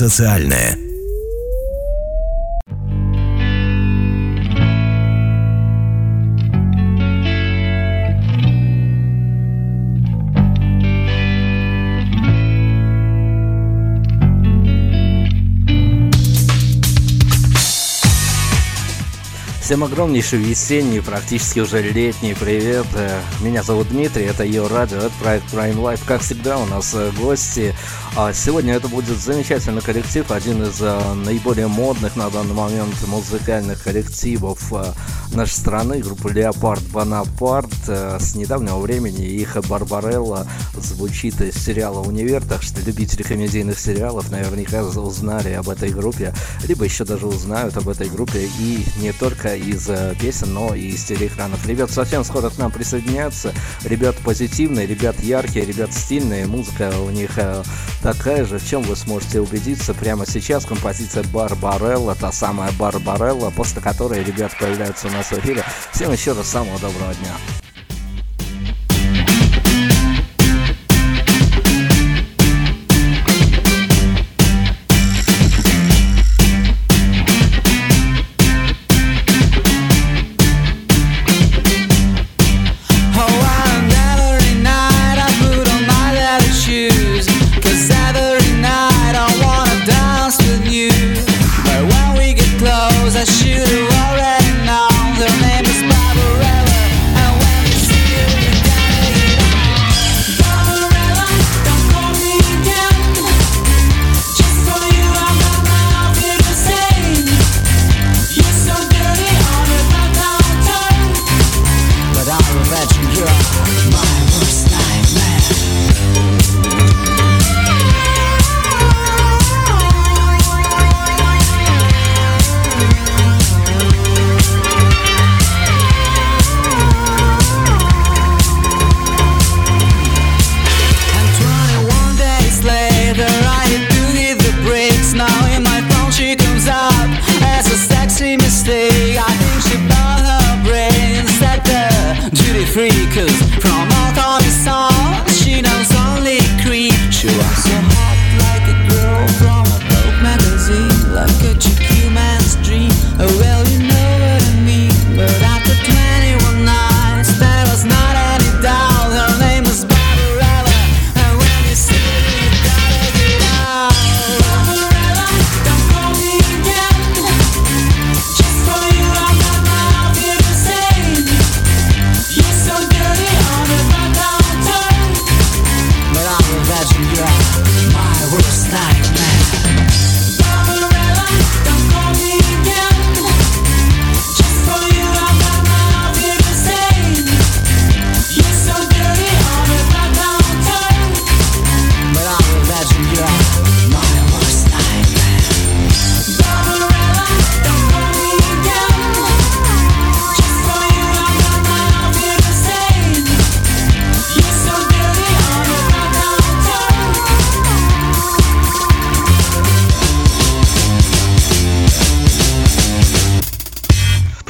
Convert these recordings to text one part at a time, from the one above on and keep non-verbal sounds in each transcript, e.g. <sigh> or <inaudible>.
Социальное. Всем огромнейший весенний, практически уже летний привет. Э, меня зовут Дмитрий, это ее радио, это проект Prime Life. Как всегда у нас э, гости. А сегодня это будет замечательный коллектив, один из э, наиболее модных на данный момент музыкальных коллективов нашей страны, группа Леопард Бонапарт. С недавнего времени их Барбарелла звучит из сериала «Универ», так что любители комедийных сериалов наверняка узнали об этой группе, либо еще даже узнают об этой группе и не только из э, песен, но и из телеэкранов. Ребят совсем скоро к нам присоединяются. Ребят позитивные, ребят яркие, ребят стильные. Музыка у них э, такая же, в чем вы сможете убедиться прямо сейчас. Композиция Барбарелла, та самая Барбарелла, после которой ребят появляются у нас в эфире. Всем еще раз самого доброго дня.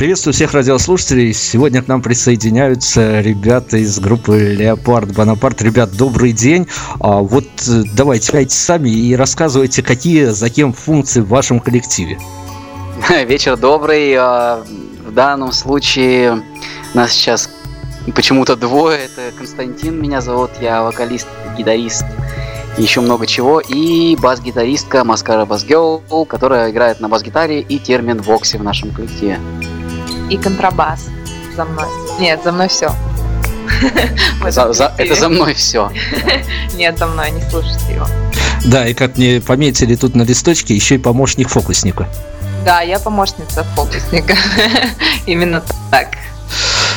Приветствую всех радиослушателей. Сегодня к нам присоединяются ребята из группы Леопард Бонапарт. Ребят, добрый день. А вот э, давайте, давайте сами и рассказывайте, какие за кем функции в вашем коллективе. <laughs> Вечер добрый. А, в данном случае нас сейчас почему-то двое. Это Константин меня зовут, я вокалист, гитарист еще много чего. И бас-гитаристка Маскара Басгел, которая играет на бас-гитаре и термин Вокси в нашем коллективе и контрабас за мной. Нет, за мной все. <laughs> За, за, это за мной все. <laughs> Нет, за мной, не слушайте его. Да, и как мне пометили тут на листочке, еще и помощник фокусника. Да, я помощница фокусника. <laughs> Именно так.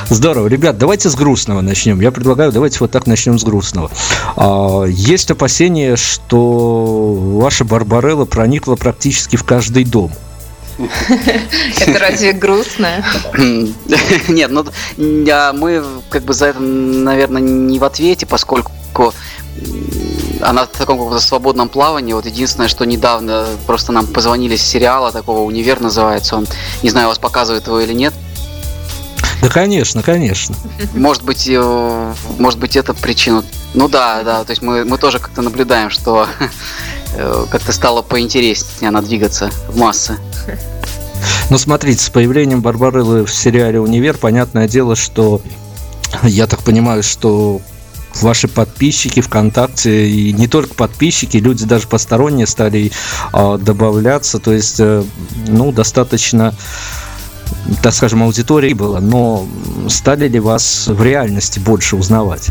Здорово. Ребят, давайте с грустного начнем. Я предлагаю, давайте вот так начнем с грустного. А, есть опасение, что ваша Барбарелла проникла практически в каждый дом. <laughs> Это разве грустно? <laughs> Нет, ну мы как бы за это, наверное, не в ответе, поскольку она в таком каком-то свободном плавании. Вот единственное, что недавно просто нам позвонили с сериала такого «Универ» называется он. Не знаю, вас показывают его или нет. Да, конечно, конечно. Может быть, э, может быть, это причина. Ну да, да, то есть мы, мы тоже как-то наблюдаем, что <laughs> как-то стало поинтереснее она двигаться в массы. Ну, смотрите, с появлением Барбареллы в сериале «Универ», понятное дело, что я так понимаю, что ваши подписчики ВКонтакте, и не только подписчики, люди даже посторонние стали э, добавляться, то есть, э, ну, достаточно так скажем, аудитории было, но стали ли вас в реальности больше узнавать?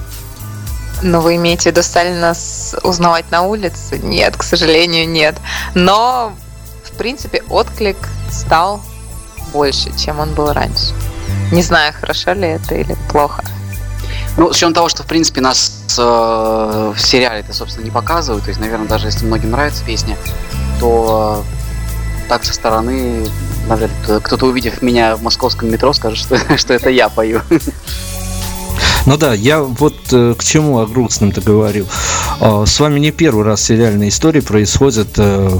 Ну, вы имеете в виду, стали нас узнавать на улице? Нет, к сожалению, нет. Но, в принципе, отклик стал больше, чем он был раньше. Не знаю, хорошо ли это или плохо. Ну, с учетом того, что, в принципе, нас э, в сериале это, собственно, не показывают, то есть, наверное, даже если многим нравится песня, то э, так со стороны, ли кто-то, увидев меня в московском метро, скажет, что, <laughs> что это я пою. Ну да, я вот э, к чему о грустном-то говорил. Э, с вами не первый раз сериальные истории происходят. Э,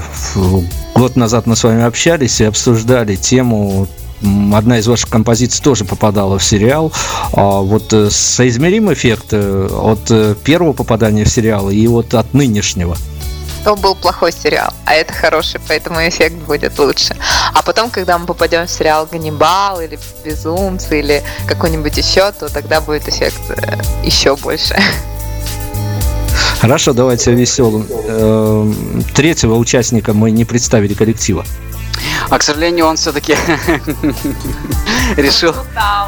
год назад мы с вами общались и обсуждали тему одна из ваших композиций тоже попадала в сериал. А вот э, соизмерим эффект э, от первого попадания в сериал и вот от нынешнего? То был плохой сериал, а это хороший, поэтому эффект будет лучше. А потом, когда мы попадем в сериал «Ганнибал» или «Безумцы» или какой-нибудь еще, то тогда будет эффект еще больше. Хорошо, давайте веселым. Третьего участника мы не представили коллектива. А, к сожалению, он все-таки <laughs> решил...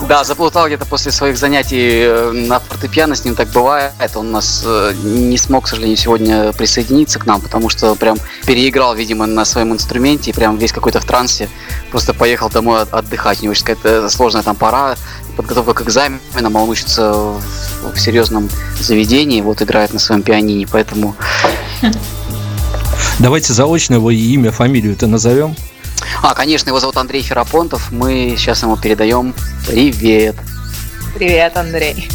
Да, заплутал где-то после своих занятий э, на фортепиано, с ним так бывает. Он нас э, не смог, к сожалению, сегодня присоединиться к нам, потому что прям переиграл, видимо, на своем инструменте, и прям весь какой-то в трансе. Просто поехал домой отдыхать. У него какая-то сложная там пора, подготовка к экзаменам, а он учится в серьезном заведении, вот играет на своем пианине, поэтому... Давайте заочно его имя, фамилию-то назовем. А, конечно, его зовут Андрей Ферапонтов. Мы сейчас ему передаем привет. Привет, Андрей.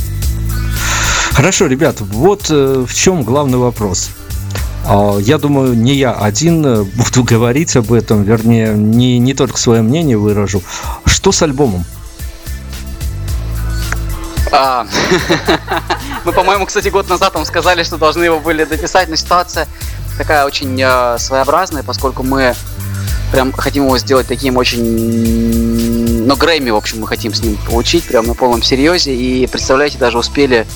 Хорошо, ребят, вот э, в чем главный вопрос. А, я думаю, не я один э, <laughs> буду говорить об этом, вернее, не, не только свое мнение выражу. Что с альбомом? А, <laughs> мы, по-моему, кстати, год назад вам сказали, что должны его были дописать, но ситуация такая очень э, своеобразная, поскольку мы прям хотим его сделать таким очень... Но Грэмми, в общем, мы хотим с ним получить прям на полном серьезе. И, представляете, даже успели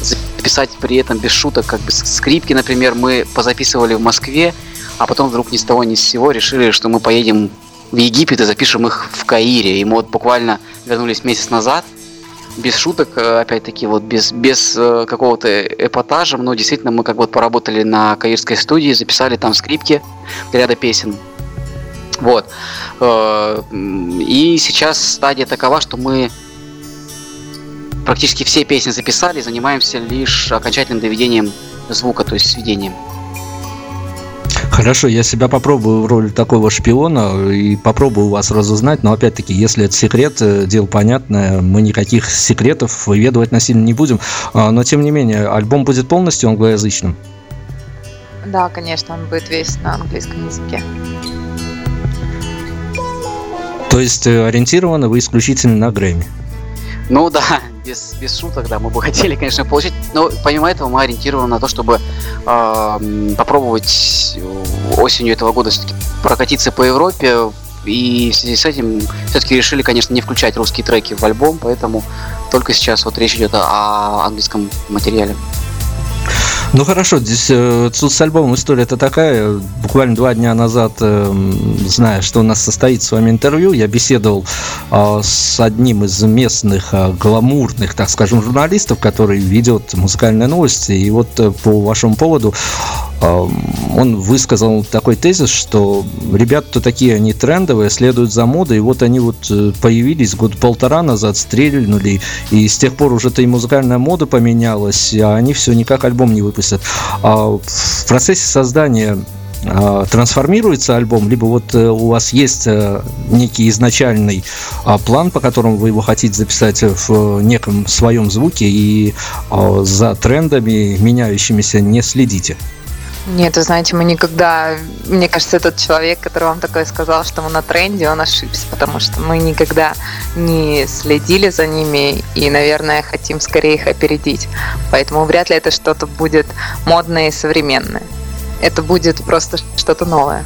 записать при этом без шуток, как бы скрипки, например, мы позаписывали в Москве, а потом вдруг ни с того ни с сего решили, что мы поедем в Египет и запишем их в Каире. И мы вот буквально вернулись месяц назад, без шуток, э, опять-таки, вот без, без э, какого-то эпатажа, но действительно мы как вот поработали на каирской студии, записали там скрипки ряда песен. Вот. Э, и сейчас стадия такова, что мы практически все песни записали, занимаемся лишь окончательным доведением звука, то есть сведением. Хорошо, я себя попробую в роли такого шпиона и попробую вас разузнать, но опять-таки, если это секрет, э, дело понятное, мы никаких секретов выведывать насильно не будем, а, но тем не менее, альбом будет полностью англоязычным? Да, конечно, он будет весь на английском языке. То есть э, ориентированы вы исключительно на Грэмми? Ну да, без, без шуток, да, мы бы хотели, конечно, получить, но помимо этого мы ориентированы на то, чтобы э, попробовать осенью этого года все-таки прокатиться по Европе, и в связи с этим все-таки решили, конечно, не включать русские треки в альбом, поэтому только сейчас вот речь идет о английском материале. Ну хорошо, здесь э, с альбомом история-то такая. Буквально два дня назад, э, зная, что у нас состоит с вами интервью, я беседовал э, с одним из местных э, гламурных, так скажем, журналистов, который ведет музыкальные новости. И вот э, по вашему поводу он высказал такой тезис, что ребята такие, они трендовые, следуют за модой, и вот они вот э, появились год полтора назад, стрельнули, и с тех пор уже-то и музыкальная мода поменялась, а они все никак альбом не выпустят. А в процессе создания а, трансформируется альбом, либо вот э, у вас есть э, некий изначальный а, план, по которому вы его хотите записать в неком своем звуке и за трендами меняющимися не следите? Нет, вы знаете, мы никогда, мне кажется, этот человек, который вам такое сказал, что мы на тренде, он ошибся, потому что мы никогда не следили за ними и, наверное, хотим скорее их опередить. Поэтому вряд ли это что-то будет модное и современное. Это будет просто что-то новое.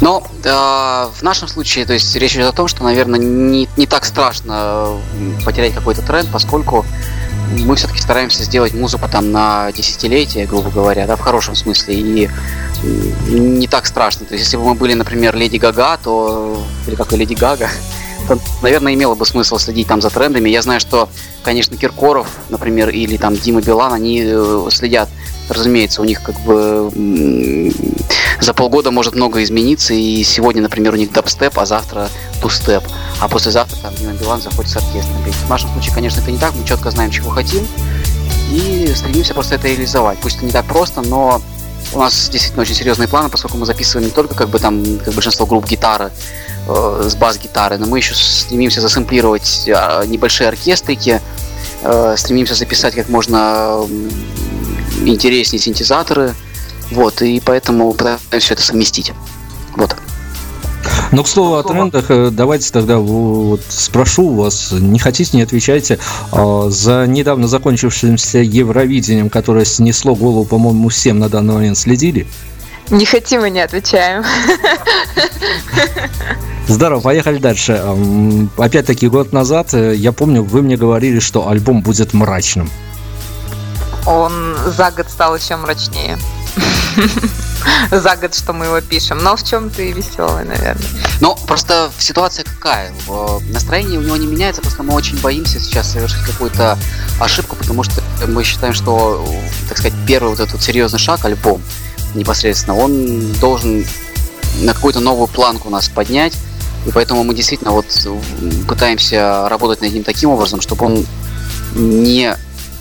Но э, в нашем случае, то есть речь идет о том, что, наверное, не, не так страшно потерять какой-то тренд, поскольку мы все-таки стараемся сделать музыку там на десятилетие, грубо говоря, да, в хорошем смысле, и не так страшно. То есть, если бы мы были, например, Леди Гага, то, или как и Леди Гага, <laughs> то, наверное, имело бы смысл следить там за трендами. Я знаю, что, конечно, Киркоров, например, или там Дима Билан, они э, следят, разумеется, у них как бы за полгода может много измениться, и сегодня, например, у них дабстеп, а завтра тустеп, а послезавтра там Дима Билан заходит с оркестром. В нашем случае, конечно, это не так, мы четко знаем, чего хотим, и стремимся просто это реализовать. Пусть это не так просто, но у нас действительно очень серьезные планы, поскольку мы записываем не только как бы там как большинство групп гитары э, с бас-гитары, но мы еще стремимся засэмплировать э, небольшие оркестрики, э, стремимся записать как можно интереснее синтезаторы, вот, и поэтому пытаемся все это совместить. Ну, к слову о трендах, э, давайте тогда вот спрошу у вас, не хотите, не отвечайте, а, за недавно закончившимся Евровидением, которое снесло голову, по-моему, всем на данный момент следили? Не хотим и не отвечаем. Здорово, поехали дальше. Опять-таки, год назад, э, я помню, вы мне говорили, что альбом будет мрачным. Он за год стал еще мрачнее. <laughs> за год, что мы его пишем. Но в чем-то и веселый, наверное. Ну, просто ситуация какая? Настроение у него не меняется, просто мы очень боимся сейчас совершить какую-то ошибку, потому что мы считаем, что, так сказать, первый вот этот серьезный шаг, альбом, непосредственно, он должен на какую-то новую планку нас поднять, и поэтому мы действительно вот пытаемся работать над ним таким образом, чтобы он не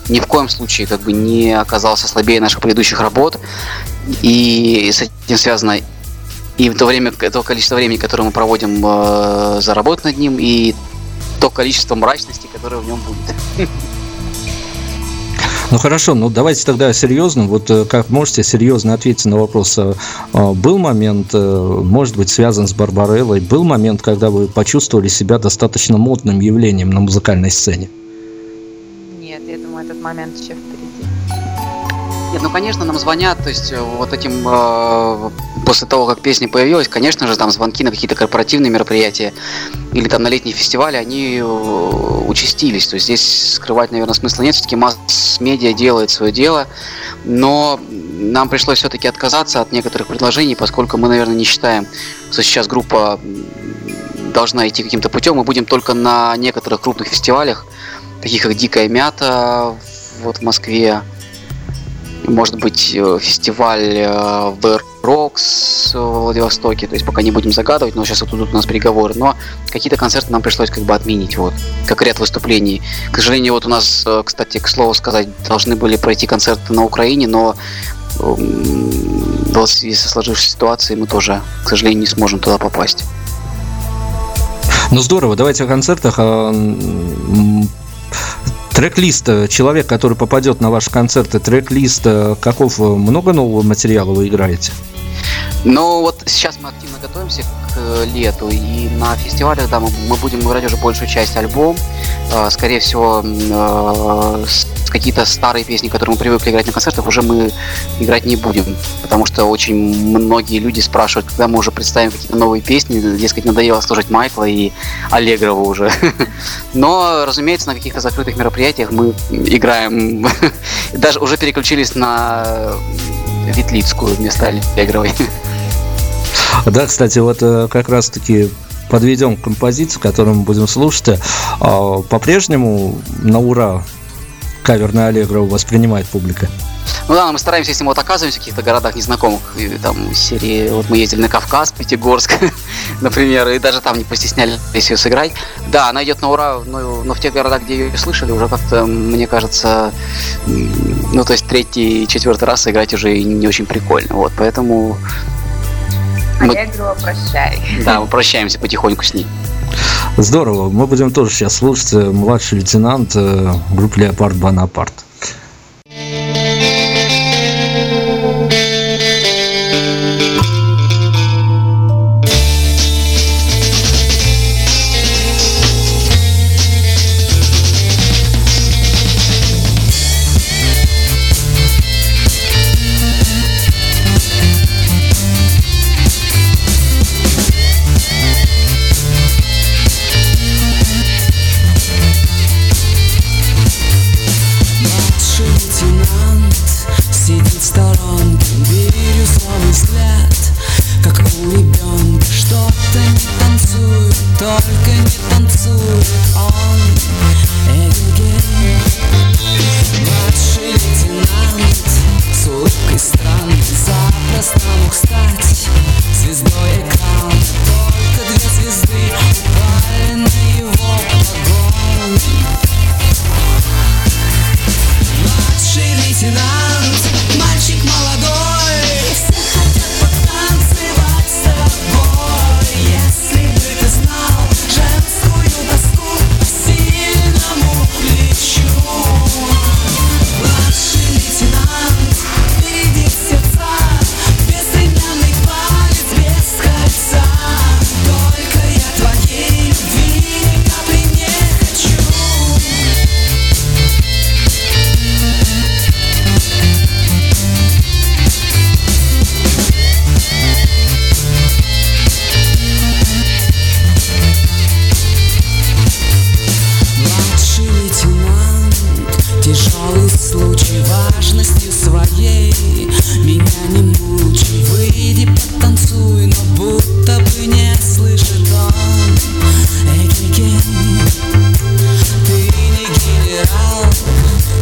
ни в коем случае как бы не оказался слабее наших предыдущих работ. И с этим связано и то время, то количество времени, которое мы проводим э, за работу над ним, и то количество мрачности, которое в нем будет. Ну хорошо, ну давайте тогда серьезно. Вот э, как можете серьезно ответить на вопрос. Э, э, был момент, может быть, связан с Барбареллой, был момент, когда вы почувствовали себя достаточно модным явлением на музыкальной сцене? Этот момент еще впереди. Нет, ну конечно, нам звонят, то есть э, вот этим э, после того, как песня появилась, конечно же, там звонки на какие-то корпоративные мероприятия или там на летние фестивали, они э, участились. То есть здесь скрывать, наверное, смысла нет. Все-таки масс-медиа делает свое дело, но нам пришлось все-таки отказаться от некоторых предложений, поскольку мы, наверное, не считаем, что сейчас группа должна идти каким-то путем. Мы будем только на некоторых крупных фестивалях, таких как Дикая Мята вот в Москве, может быть э, фестиваль в Рокс в Владивостоке, то есть пока не будем загадывать, но сейчас вот тут у нас переговоры, но какие-то концерты нам пришлось как бы отменить, вот, как ряд выступлений. К сожалению, вот у нас, э, кстати, к слову сказать, должны были пройти концерты на Украине, но в связи со сложившейся ситуацией мы тоже, к сожалению, не сможем туда попасть. Ну здорово, давайте о концертах. Трек-лист, э, человек, который попадет на ваши концерты, трек-лист, э, каков, э, много нового материала вы играете? Ну, вот сейчас мы активно готовимся к лету, и на фестивалях, да, мы, мы будем играть уже большую часть альбом. Скорее всего, какие-то старые песни, которые мы привыкли играть на концертах, уже мы играть не будем, потому что очень многие люди спрашивают, когда мы уже представим какие-то новые песни, дескать, надоело слушать Майкла и Аллегрова уже. <laughs> Но, разумеется, на каких-то закрытых мероприятиях мы играем, <laughs> даже уже переключились на Ветлицкую вместо Аллегровой. <laughs> Да, кстати, вот э, как раз-таки подведем к композиции, которую мы будем слушать. А, по-прежнему на ура кавер на Аллегро воспринимает публика? Ну да, мы стараемся, если мы вот оказываемся в каких-то городах незнакомых, и, там серии, вот мы ездили на Кавказ, Пятигорск, <laughs> например, и даже там не постеснялись ее сыграть. Да, она идет на ура, но, но в тех городах, где ее слышали, уже как-то, мне кажется, ну то есть третий, четвертый раз играть уже не очень прикольно, вот, поэтому... Аллегро, прощай. Да, мы прощаемся потихоньку с ней. Здорово. Мы будем тоже сейчас слушать э, младший лейтенант э, группы Леопард Бонапарт.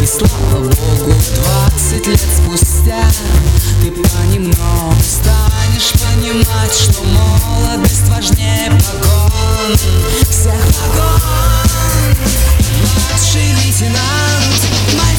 И слава богу, двадцать лет спустя Ты понемногу станешь понимать Что молодость важнее погон. Всех погон. Младший лейтенант, мальчик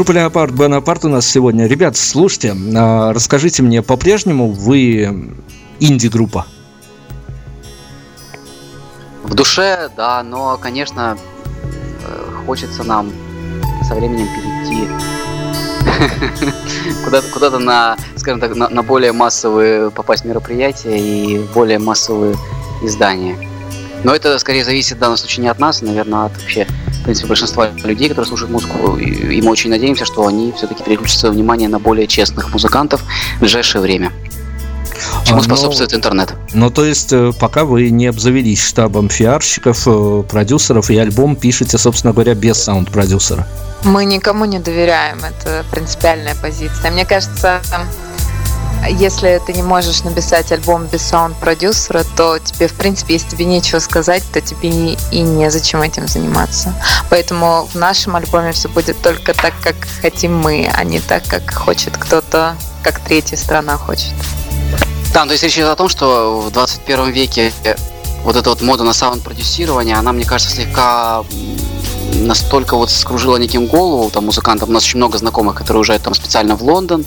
Группа Леопард Бонапарт у нас сегодня. Ребят, слушайте, а, расскажите мне, по-прежнему вы инди-группа? В душе, да, но, конечно, э, хочется нам со временем перейти <laughs> куда-то куда на, скажем так, на, на более массовые попасть мероприятия и более массовые издания. Но это скорее зависит в данном случае не от нас, наверное, от вообще, в принципе, большинства людей, которые слушают музыку. И, мы очень надеемся, что они все-таки переключат свое внимание на более честных музыкантов в ближайшее время. Чему А, но- способствует интернет. Ну, то есть, э, пока вы не обзавелись штабом пиарщиков, э, продюсеров, и альбом пишете, собственно говоря, без саунд-продюсера. Мы никому не доверяем, это принципиальная позиция. Мне кажется, если ты не можешь написать альбом без саунд-продюсера, то тебе, в принципе, если тебе нечего сказать, то тебе и, и незачем этим заниматься. Поэтому в нашем альбоме все будет только так, как хотим мы, а не так, как хочет кто-то, как третья страна хочет. Да, то есть речь идет о том, что в 21 веке вот эта вот мода на саунд-продюсирование, она, мне кажется, слегка настолько вот скружила неким голову там музыкантам. У нас очень много знакомых, которые уезжают там специально в Лондон,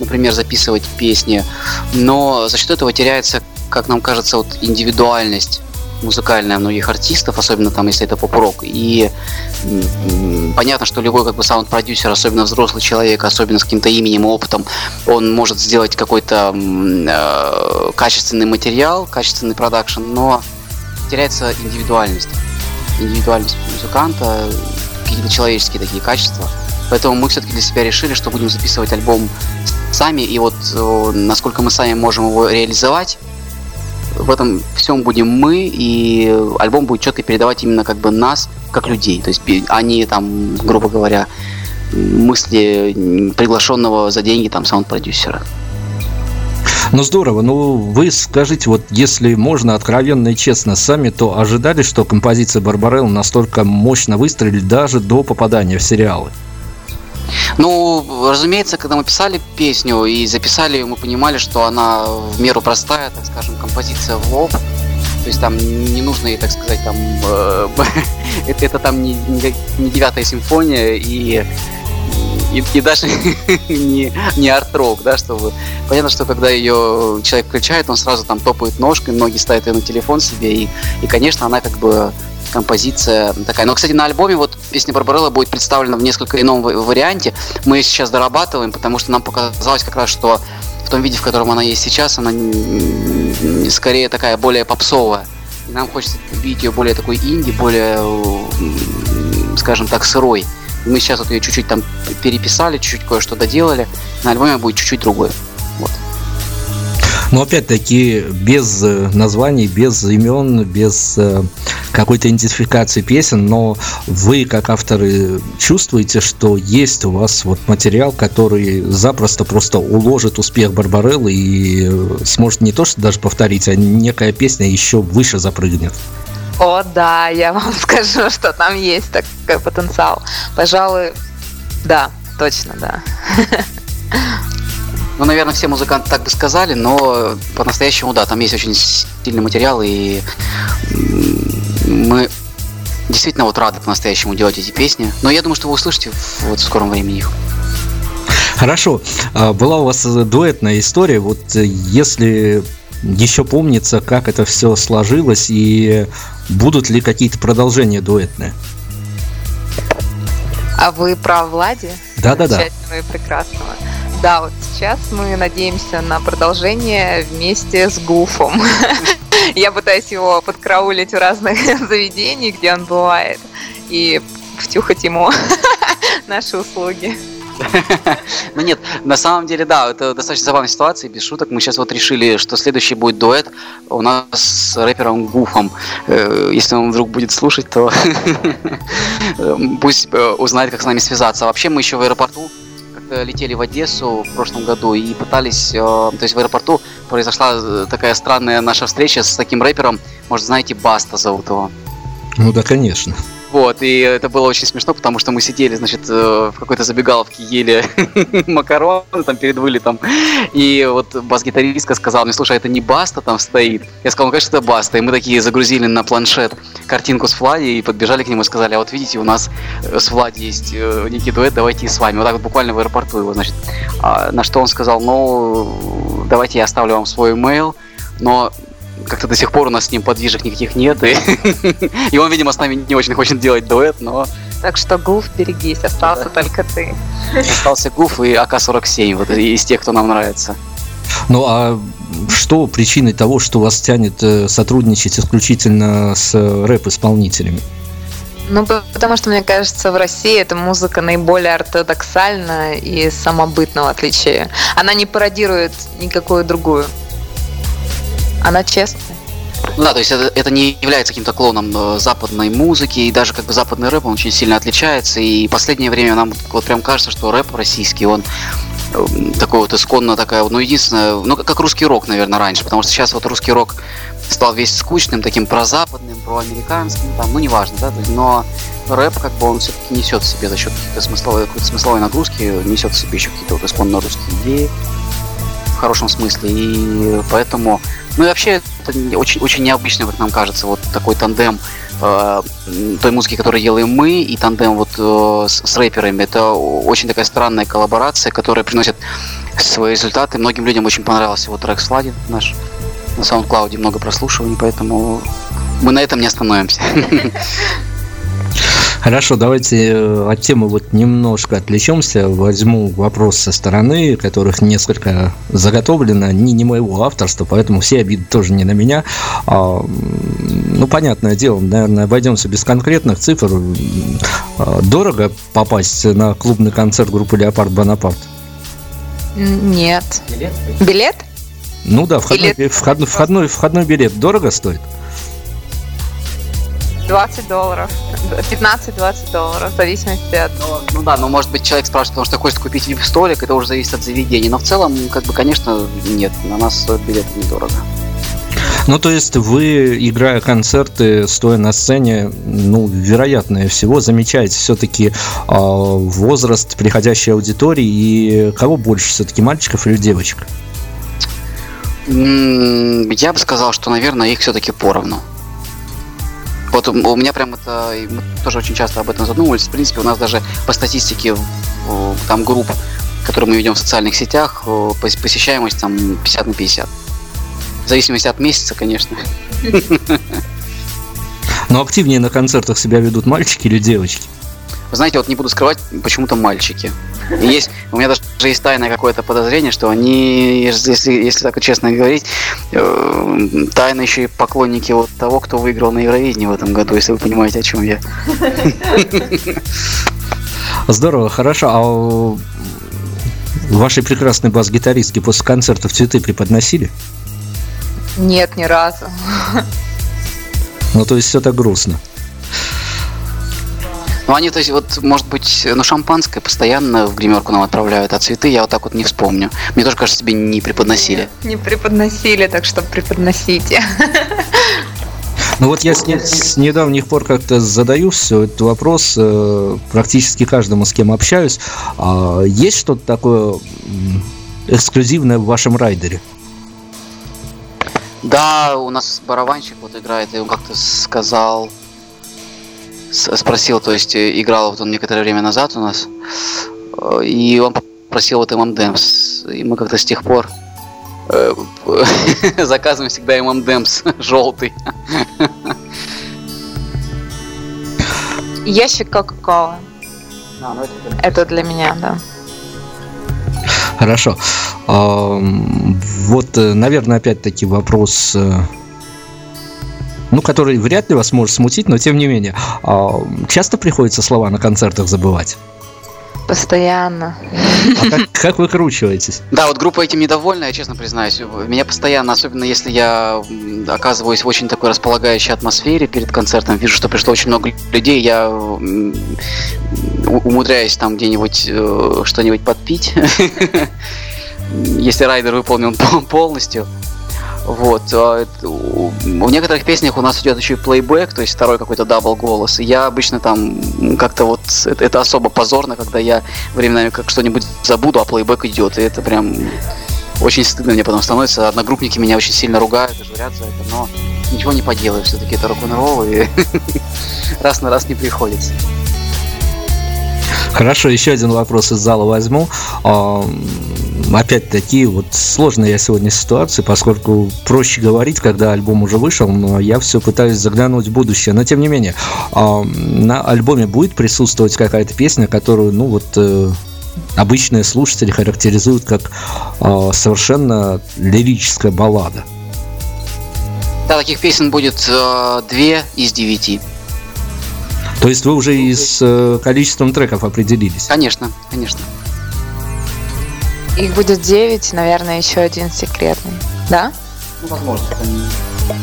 например, записывать песни. Но за счет этого теряется, как нам кажется, вот индивидуальность музыкальная многих артистов, особенно там, если это поп-рок. И понятно, что любой как бы саунд-продюсер, особенно взрослый человек, особенно с каким-то именем опытом, он может сделать какой-то э, качественный материал, качественный продакшн, но теряется индивидуальность. Индивидуальность музыканта, какие-то человеческие такие качества. Поэтому мы все-таки для себя решили, что будем записывать альбом сами, и вот э, насколько мы сами можем его реализовать, в этом всем будем мы, и альбом будет четко передавать именно как бы нас, как людей. То есть, бе- а там, грубо говоря, мысли приглашенного за деньги там саунд-продюсера. Ну здорово, ну вы скажите, вот если можно откровенно и честно, сами то ожидали, что композиция Барбарелла настолько мощно выстрелит даже до попадания в сериалы? Ну, разумеется, когда мы писали песню и записали, ее, мы понимали, что она в меру простая, так скажем, композиция в лоб. То есть там не нужно так сказать, там э, <laughs> это, это там не девятая симфония и и, и даже <laughs> не, не арт-рок, да, чтобы... Понятно, что когда ее человек включает, он сразу там топает ножкой, многие ставят ее на телефон себе, и, и конечно, она как бы композиция такая. Но, кстати, на альбоме вот песня Барбарелла будет представлена в несколько ином ва- варианте. Мы ее сейчас дорабатываем, потому что нам показалось как раз, что в том виде, в котором она есть сейчас, она скорее такая более попсовая. И нам хочется видеть ее более такой инди, более, скажем так, сырой. Мы сейчас вот ее чуть-чуть там переписали, чуть-чуть кое-что доделали. На альбоме будет чуть-чуть другой. Вот. Но опять-таки без э, названий, без имен, без э, какой-то идентификации песен, но вы, как авторы, чувствуете, что есть у вас вот материал, который запросто просто уложит успех Барбареллы и э, сможет не то, что даже повторить, а некая песня еще выше запрыгнет. О, да, я вам <laughs> скажу, что там есть такой потенциал. Пожалуй, да, точно, да. Ну, наверное, все музыканты так бы сказали, но по-настоящему, да, там есть очень сильный материал, и мы действительно вот рады по-настоящему делать эти песни. Но я думаю, что вы услышите в, вот в скором времени их. Хорошо, А, была у вас э, дуэтная история, вот э, если еще помнится, как это все сложилось и будут ли какие-то продолжения дуэтные? А вы про Влади? Да-да-да. Замечательного и прекрасного. Да, вот сейчас мы надеемся на продолжение вместе с Гуфом. <laughs> Я пытаюсь его подкраулить в разных <laughs> заведениях, где он бывает, и втюхать ему <laughs> наши услуги. Ну нет, на самом деле, да, это достаточно забавная ситуация, без шуток. Мы сейчас вот решили, что следующий будет дуэт у нас с рэпером Гуфом. Э, Если он вдруг будет слушать, то <laughs> пусть э, узнает, как с нами связаться. Вообще мы еще в аэропорту летели в Одессу в прошлом году и пытались, э, то есть в аэропорту произошла такая странная наша встреча с таким рэпером, может знаете, Баста зовут его. Ну да, конечно. Вот, и это было очень смешно, потому что мы сидели, значит, э, в какой-то забегаловке, ели <laughs> макароны там перед вылетом, и вот бас-гитаристка сказала мне, слушай, а это не Баста там стоит? Я сказал, ну, конечно, это Баста, и мы такие загрузили на планшет картинку с Влади и подбежали к нему и сказали, а вот видите, у нас э, с Влади есть э, некий дуэт, давайте и с вами. Вот так вот буквально в аэропорту его, значит. А, на что он сказал, ну, давайте я оставлю вам свой имейл, но как-то до сих пор у нас с ним подвижек никаких нет, и, <laughs> и он, видимо, с нами не очень хочет делать дуэт, но Так что Гуф, берегись, остался только ты. остался Гуф и АК-47, вот из тех, кто нам нравится. Ну а что причиной того, что вас тянет э, сотрудничать исключительно с э, рэп-исполнителями? Ну, потому что, мне кажется, в России эта музыка наиболее ортодоксальна и самобытна, в отличие. Она не пародирует никакую другую. Она честная. Да, то есть это, это не является каким-то клоном э, западной музыки, и даже как бы западный рэп, он очень сильно отличается, и в последнее время нам вот прям кажется, что рэп российский, он э, такой вот исконно такая, ну единственное, ну как русский рок, наверное, раньше, потому что сейчас вот русский рок стал весь скучным, таким прозападным, проамериканским, там, ну неважно, да, есть, но рэп как бы он все-таки несет в себе за счет каких-то смысловой, какой-то смысловой нагрузки, несет в себе еще какие-то вот исконно русские идеи в хорошем смысле, и поэтому, ну и вообще это очень, очень необычно, как нам кажется, вот такой тандем э, той музыки, которую делаем мы, и тандем вот э, с, с рэперами. Это очень такая странная коллаборация, которая приносит свои результаты. Многим людям очень понравился вот трек Сладин наш на SoundCloud, много прослушиваний, поэтому мы на этом не остановимся. <laughs> Хорошо, давайте э, от темы вот немножко отвлечемся. Возьму вопрос со стороны, которых несколько заготовлено, не, не моего авторства, поэтому все обиды тоже не на меня. А, ну, понятное дело, наверное, обойдемся без конкретных цифр. А, Дорого попасть на клубный концерт группы Леопард Бонапарт? Нет. Билет? Ну да, входной, Или- входной, входной, входной билет дорого стоит? 20 долларов. 15-20 долларов, в зависимости от... Ну, ну да, но может быть человек спрашивает, потому что хочет купить вип-столик, это уже зависит от заведения. Но в целом, как бы, конечно, нет, на нас стоит билет недорого. Ну, то есть вы, играя концерты, стоя на сцене, ну, вероятнее всего, замечаете все-таки возраст приходящей аудитории и кого больше все-таки, мальчиков или девочек? Я бы сказал, что, наверное, их все-таки поровну. Вот у меня прям это, мы тоже очень часто об этом задумывались. В принципе, у нас даже по статистике там групп, которые мы ведем в социальных сетях, э, пос- посещаемость там 50 на 50. В зависимости от месяца, конечно. Но активнее на концертах себя ведут мальчики или девочки? Вы знаете, вот не буду скрывать, почему-то мальчики. И есть, у меня даже есть тайное какое-то подозрение, что они, если, если так честно говорить, э, тайно еще и поклонники вот того, кто выиграл на Евровидении в этом году, если вы понимаете, о чем я. <laughs> Здорово, хорошо. А вашей прекрасной бас-гитаристки после концертов цветы преподносили? Нет, ни разу. Ну, то есть все так грустно. Ну, они, то есть, вот, может быть, ну, шампанское постоянно в гримерку нам отправляют, а цветы я вот так вот не вспомню. Мне тоже, кажется, тебе не преподносили. Не преподносили, так что преподносите. <laughs> Ну вот я с, не- с недавних пор как-то задаю все этот вопрос э, практически каждому, с кем общаюсь. А есть что-то такое эксклюзивное в вашем райдере? Да, у нас барабанщик вот играет, и он как-то сказал, спросил, то есть э, играл вот он некоторое время назад у нас, э, и он попросил вот M&M's, и мы как-то с тех пор э, <laughs> заказываем всегда M&M's <laughs> желтый. Ящик Кока-Колы. Это для меня, да. Хорошо. Вот, наверное, опять-таки вопрос, ну, который вряд ли вас может смутить, но тем не менее. А, часто приходится слова на концертах забывать? Постоянно. А как, <laughs> как выкручиваетесь? Да, вот группа этим недовольна, я честно признаюсь. Меня постоянно, особенно если я оказываюсь в очень такой располагающей атмосфере перед концертом, вижу, что пришло очень много людей, я умудряюсь там где-нибудь э, что-нибудь подпить, <laughs> если райдер выполнен пол- полностью. Вот. а В некоторых песнях у нас идет еще и плейбэк, то есть второй какой-то double голос. Я обычно там как-то вот это, это особо позорно, когда я временами как что-нибудь забуду, а плейбэк идет. И это прям очень стыдно мне потом становится. Одногруппники меня очень сильно ругают и журят за это, но ничего не поделаю, все-таки это рок-н-ролл, и <laughs> раз на раз не приходится. Хорошо, еще один вопрос из зала возьму. М, Опять-таки, вот сложная я сегодня ситуация, поскольку проще говорить, когда альбом уже вышел, но я все пытаюсь заглянуть в будущее. Но тем не менее, а, на альбоме будет присутствовать какая-то песня, которую, ну вот, э, обычные слушатели характеризуют как а, совершенно лирическая баллада. Да, таких песен будет э, две из девяти. То есть вы уже и с э, количеством треков определились. Конечно, конечно. Их будет 9, наверное, еще один секретный. Да? Ну, возможно.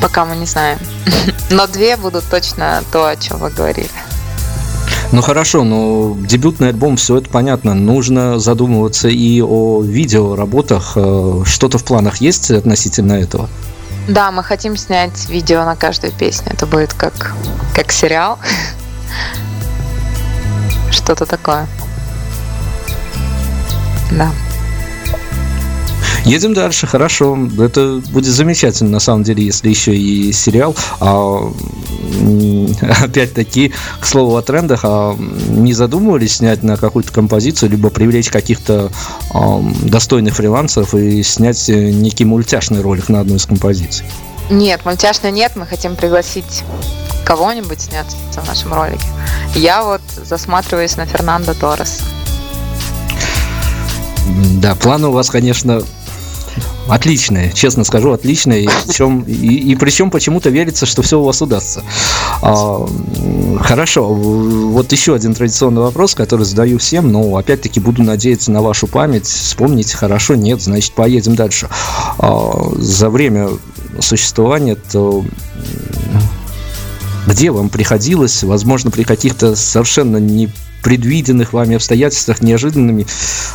Пока мы не знаем. <laughs> Но две будут точно то, о чем вы говорили. Ну хорошо, но дебютный альбом, все это понятно. Нужно задумываться и о видеоработах. Э, Что-то в планах есть относительно этого? Да, мы хотим снять видео на каждую песню. Это будет как, как сериал. <laughs> Что-то такое. Да. Едем дальше, хорошо. Это будет замечательно, на самом деле, если еще и сериал. А, <laughs> опять-таки, к слову о трендах, а не задумывались снять на какую-то композицию, либо привлечь каких-то а, достойных фрилансеров и снять некий мультяшный ролик на одну из композиций? Нет, мультяшный нет, мы хотим пригласить кого-нибудь сняться в нашем ролике. Я вот засматриваюсь на Фернандо Торреса. Да, планы у вас, конечно, отличные, честно скажу, отличные. И причем, и, и причем почему-то верится, что все у вас удастся. А, хорошо, вот еще один традиционный вопрос, который задаю всем, но опять-таки буду надеяться на вашу память. Вспомните, хорошо, нет, значит, поедем дальше. А, за время существования, то где вам приходилось, возможно, при каких-то совершенно не предвиденных вами обстоятельствах, неожиданными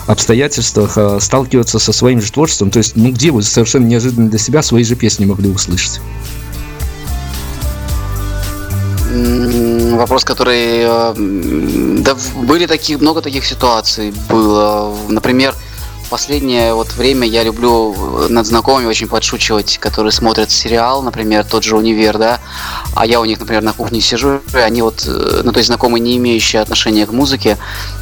обстоятельствах э, сталкиваться со своим же творчеством? То есть, ну, где вы совершенно неожиданно для себя свои же песни могли услышать? Вопрос, который... Э, да, были такие, много таких ситуаций было. Например, последнее вот время я люблю э, над знакомыми очень подшучивать, которые смотрят сериал, например, тот же «Универ», да, а я у них, например, на кухне сижу, и они вот, э, ну, то есть знакомые, не имеющие отношения к музыке,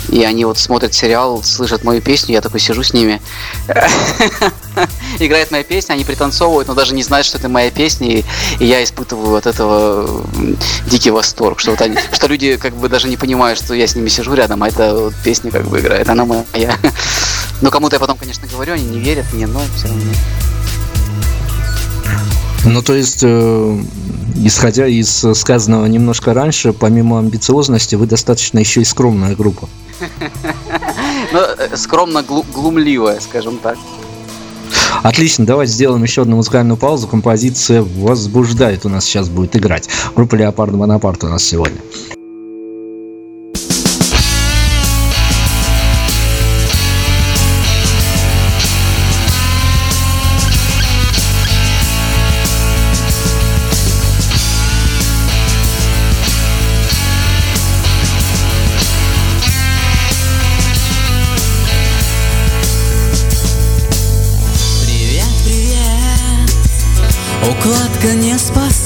и они вот смотрят сериал, слышат мою песню, я такой сижу с ними, <laughs> играет моя песня, они пританцовывают, но даже не знают, что это моя песня, и, я испытываю от этого дикий восторг, что вот они, <laughs> что люди как бы даже не понимают, что я с ними сижу рядом, а эта вот песня как бы играет, она моя. <laughs> Ну, кому-то я потом, конечно, говорю, они не верят мне, но все равно. Ну, то есть, э, исходя из сказанного немножко раньше, помимо амбициозности, вы достаточно еще и скромная группа. <laughs> Ну, э, скромно глумливая, скажем так. Отлично, давайте сделаем еще одну музыкальную паузу. Композиция «Возбуждает» у нас сейчас будет играть. Группа «Леопард Монопарт» у нас сегодня.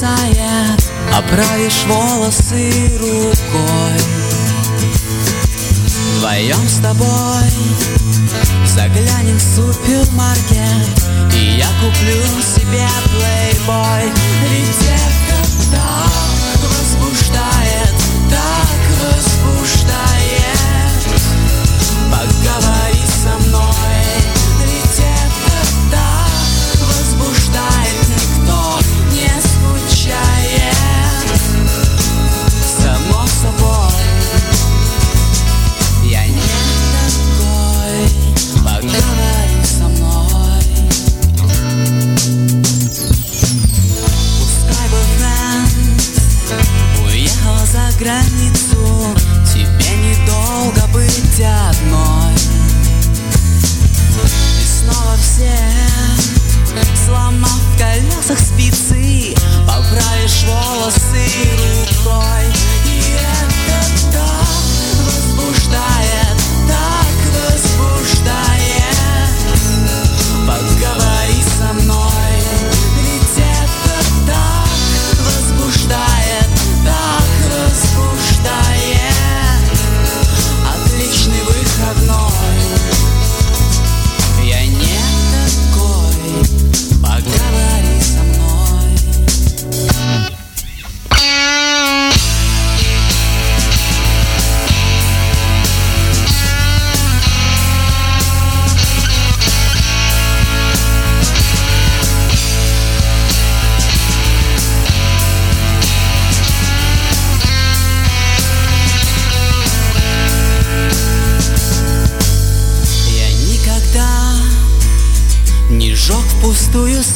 Спасает Оправишь волосы рукой. Вдвоем с тобой Заглянем в супермаркет И я куплю себе плейбой. Ведь это так возбуждает Так возбуждает. Поговори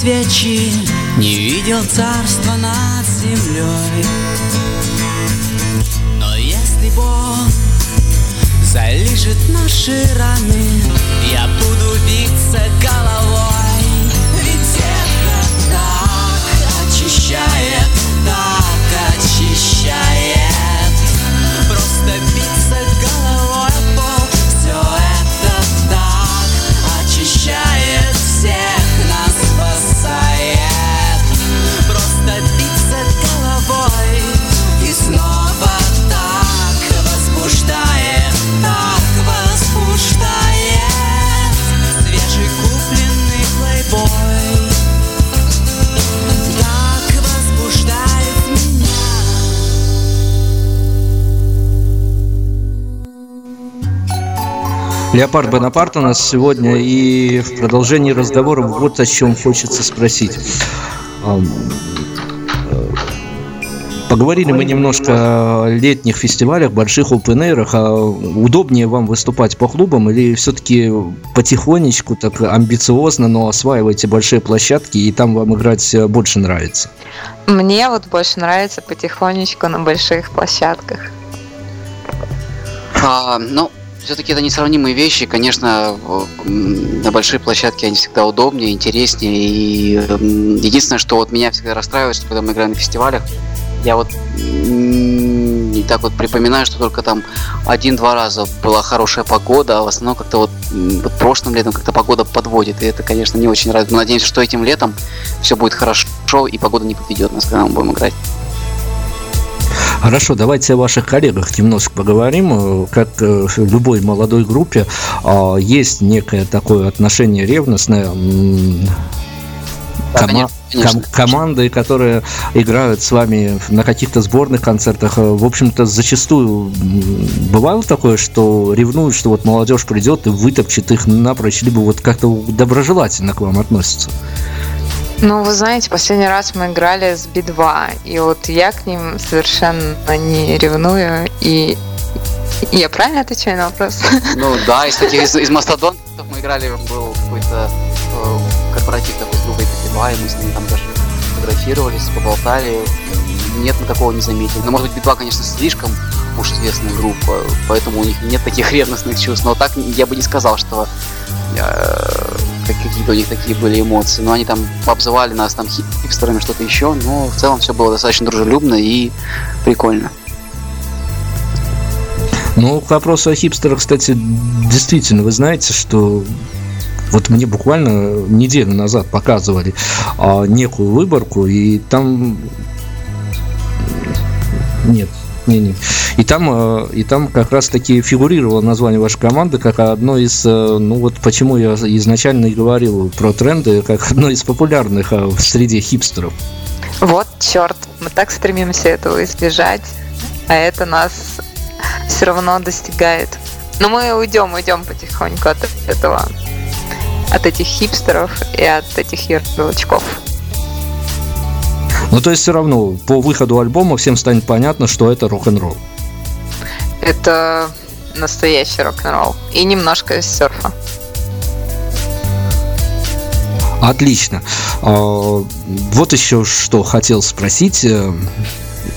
свечи, не видел царства Леопард Бонапарт у нас сегодня, и в продолжении разговора вот о чем хочется спросить. Э, Поговорили мы немножко о летних фестивалях, больших опен а удобнее вам выступать по клубам или все-таки потихонечку, так амбициозно, но осваиваете большие площадки и там вам играть больше нравится? Мне вот больше нравится потихонечку на больших площадках. А, ну, все-таки это несравнимые вещи. Конечно, на большой площадке они всегда удобнее, интереснее. И единственное, что вот меня всегда расстраивает, что когда мы играем на фестивалях, я вот не так вот припоминаю, что только там один-два раза была хорошая погода, а в основном как-то вот, вот прошлым летом как-то погода подводит. И это, конечно, не очень радует. Мы надеемся, что этим летом все будет хорошо и погода не подведет нас, когда мы будем играть. Хорошо, давайте о ваших коллегах немножко поговорим. Э, Как э, в любой молодой группе а, есть некое такое отношение ревностное. кома- ком- команды, которые играют с вами на каких-то сборных концертах, э, в общем-то, зачастую бывало такое, что ревнуют, что вот молодежь придет и вытопчет их напрочь, либо вот как-то доброжелательно к вам относятся. Ну, вы знаете, последний раз мы играли с Би-2, и вот я к ним совершенно не ревную, и я правильно отвечаю на вопрос? <laughs> Ну да, из таких из, из мастодонтов мы играли, был какой-то э, корпоратив такой с группой Би-2, и мы с ними там даже фотографировались, поболтали. Нет, мы такого не заметили. Но может быть Би-2, конечно, слишком уж известная группа, поэтому у них нет таких ревностных чувств. Но так я бы не сказал, что э, как- какие-то у них такие были эмоции. Но они там обзывали нас там хипстерами, что-то еще. Но в целом все было достаточно дружелюбно и прикольно. Ну, к вопросу о хипстерах, кстати, действительно, вы знаете, что вот мне буквально неделю назад показывали а, некую выборку, и там... Нет, не, не. И там, э, и там как раз таки фигурировало название вашей команды как одно из, э, ну вот почему я изначально и говорил про тренды, как одно из популярных в среде хипстеров. Вот, черт, мы так стремимся этого избежать, а это нас все равно достигает. Но мы уйдем, уйдем потихоньку от этого, от этих хипстеров и от этих ярлычков. Ну, то есть все равно по выходу альбома всем станет понятно, что это рок-н-ролл. Это настоящий рок-н-ролл. И немножко серфа. Отлично. А, Вот еще что хотел спросить.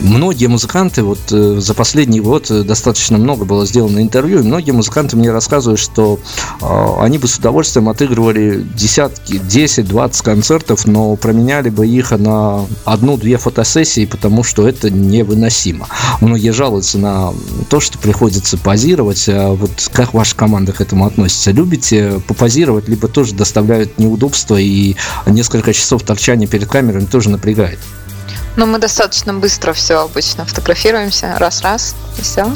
Многие музыканты, вот э, за последний год э, достаточно много было сделано интервью, и многие музыканты мне рассказывают, что а, они бы с удовольствием отыгрывали десятки, 10-20 концертов, но променяли бы их на одну-две фотосессии, потому что это невыносимо. Многие жалуются на то, что приходится позировать. А вот как ваша команда к этому относится? Любите попозировать, либо тоже доставляют неудобства и несколько часов торчания перед камерами тоже напрягает? Но мы достаточно быстро все обычно фотографируемся. Раз-раз, и все.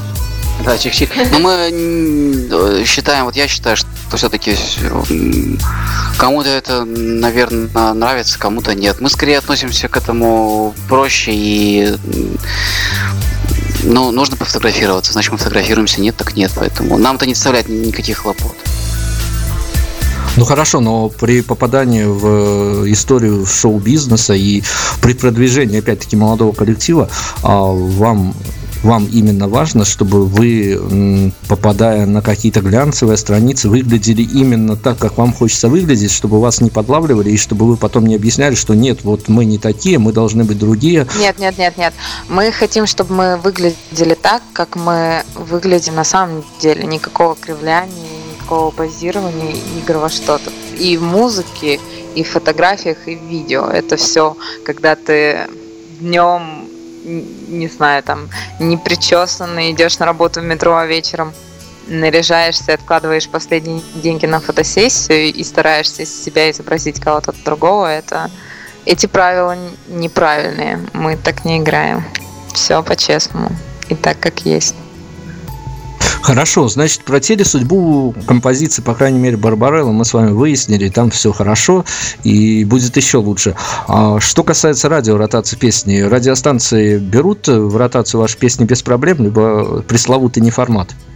Да, чих-чих. Но мы м, э, считаем, вот я считаю, что все-таки кому-то это, наверное, нравится, кому-то нет. Мы скорее относимся к этому проще и ну, нужно пофотографироваться, значит мы фотографируемся, нет, так нет, поэтому нам это не доставляет ни- никаких хлопот. Ну хорошо, но при попадании в э, историю шоу-бизнеса и при продвижении, опять-таки, молодого коллектива, а, вам вам именно важно, чтобы вы, попадая на какие-то глянцевые страницы, выглядели именно так, как вам хочется выглядеть, чтобы вас не подлавливали, и чтобы вы потом не объясняли, что нет, вот мы не такие, мы должны быть другие. Нет, нет, нет, нет. Мы хотим, чтобы мы выглядели так, как мы выглядим на самом деле. Никакого кривляния, никакого позирования, игр во что-то. И в музыке, и в фотографиях, и в видео. Это все, когда ты днем, не знаю, там, не причесанный, идешь на работу в метро, а вечером наряжаешься, откладываешь последние деньги на фотосессию и стараешься себя изобразить кого-то другого, это эти правила неправильные. Мы так не играем. Все по-честному. И так, как есть. Хорошо, значит, про телесудьбу композиции, по крайней мере, Барбарелла мы с вами выяснили, там все хорошо и будет еще лучше. А что касается радио, ротации песни, радиостанции берут в ротацию ваши песни без проблем, либо пресловутый неформат? А,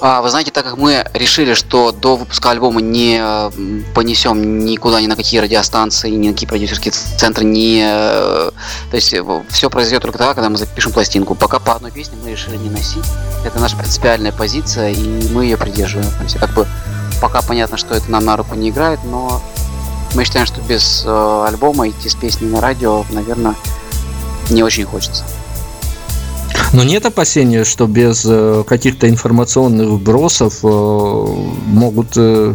вы знаете, так как мы решили, что до выпуска альбома не м, понесем никуда, ни на какие радиостанции, ни на какие продюсерские центры, ни... э, То есть все произойдет только тогда, когда мы запишем пластинку. Пока по одной песне мы решили не носить. Это наша принципиальная позиция, и мы ее придерживаемся. Как бы пока понятно, что это нам на руку не играет, но мы считаем, что без э, альбома идти с песней на радио, наверное, не очень хочется. Но нет опасения, что без э, каких-то информационных вбросов э, могут, э,